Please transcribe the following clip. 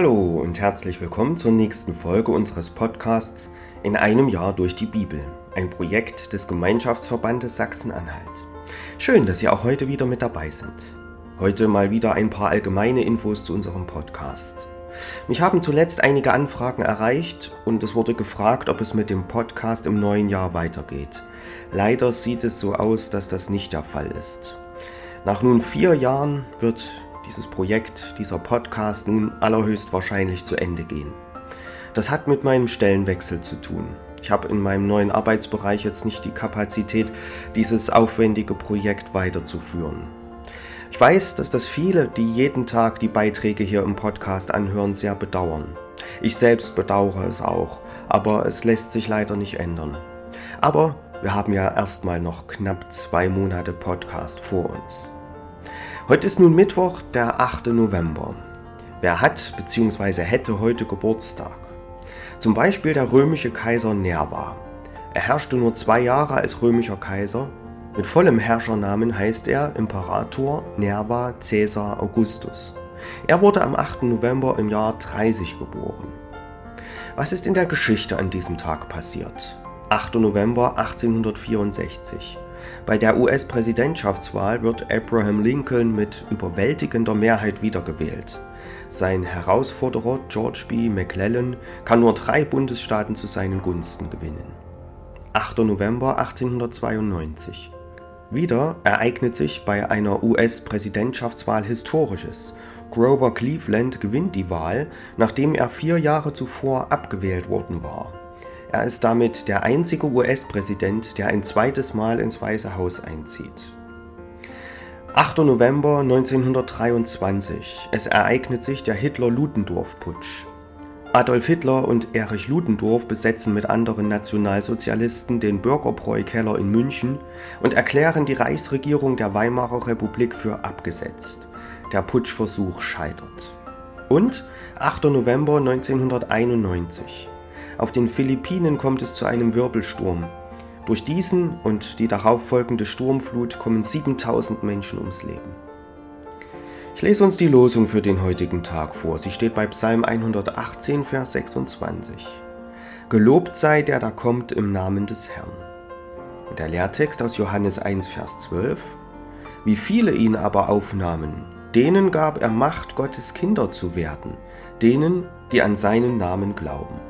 Hallo und herzlich willkommen zur nächsten Folge unseres Podcasts In einem Jahr durch die Bibel, ein Projekt des Gemeinschaftsverbandes Sachsen-Anhalt. Schön, dass Sie auch heute wieder mit dabei sind. Heute mal wieder ein paar allgemeine Infos zu unserem Podcast. Mich haben zuletzt einige Anfragen erreicht und es wurde gefragt, ob es mit dem Podcast im neuen Jahr weitergeht. Leider sieht es so aus, dass das nicht der Fall ist. Nach nun vier Jahren wird dieses Projekt, dieser Podcast nun allerhöchstwahrscheinlich zu Ende gehen. Das hat mit meinem Stellenwechsel zu tun. Ich habe in meinem neuen Arbeitsbereich jetzt nicht die Kapazität, dieses aufwendige Projekt weiterzuführen. Ich weiß, dass das viele, die jeden Tag die Beiträge hier im Podcast anhören, sehr bedauern. Ich selbst bedauere es auch, aber es lässt sich leider nicht ändern. Aber wir haben ja erstmal noch knapp zwei Monate Podcast vor uns. Heute ist nun Mittwoch, der 8. November. Wer hat bzw. hätte heute Geburtstag? Zum Beispiel der römische Kaiser Nerva. Er herrschte nur zwei Jahre als römischer Kaiser. Mit vollem Herrschernamen heißt er Imperator Nerva Caesar Augustus. Er wurde am 8. November im Jahr 30 geboren. Was ist in der Geschichte an diesem Tag passiert? 8. November 1864. Bei der US-Präsidentschaftswahl wird Abraham Lincoln mit überwältigender Mehrheit wiedergewählt. Sein Herausforderer George B. McClellan kann nur drei Bundesstaaten zu seinen Gunsten gewinnen. 8. November 1892. Wieder ereignet sich bei einer US-Präsidentschaftswahl Historisches. Grover Cleveland gewinnt die Wahl, nachdem er vier Jahre zuvor abgewählt worden war. Er ist damit der einzige US-Präsident, der ein zweites Mal ins Weiße Haus einzieht. 8. November 1923. Es ereignet sich der Hitler-Ludendorff-Putsch. Adolf Hitler und Erich Ludendorff besetzen mit anderen Nationalsozialisten den Bürgerbräu-Keller in München und erklären die Reichsregierung der Weimarer Republik für abgesetzt. Der Putschversuch scheitert. Und 8. November 1991. Auf den Philippinen kommt es zu einem Wirbelsturm. Durch diesen und die darauffolgende Sturmflut kommen 7000 Menschen ums Leben. Ich lese uns die Losung für den heutigen Tag vor. Sie steht bei Psalm 118, Vers 26. Gelobt sei der da kommt im Namen des Herrn. Der Lehrtext aus Johannes 1, Vers 12. Wie viele ihn aber aufnahmen, denen gab er Macht, Gottes Kinder zu werden, denen, die an seinen Namen glauben.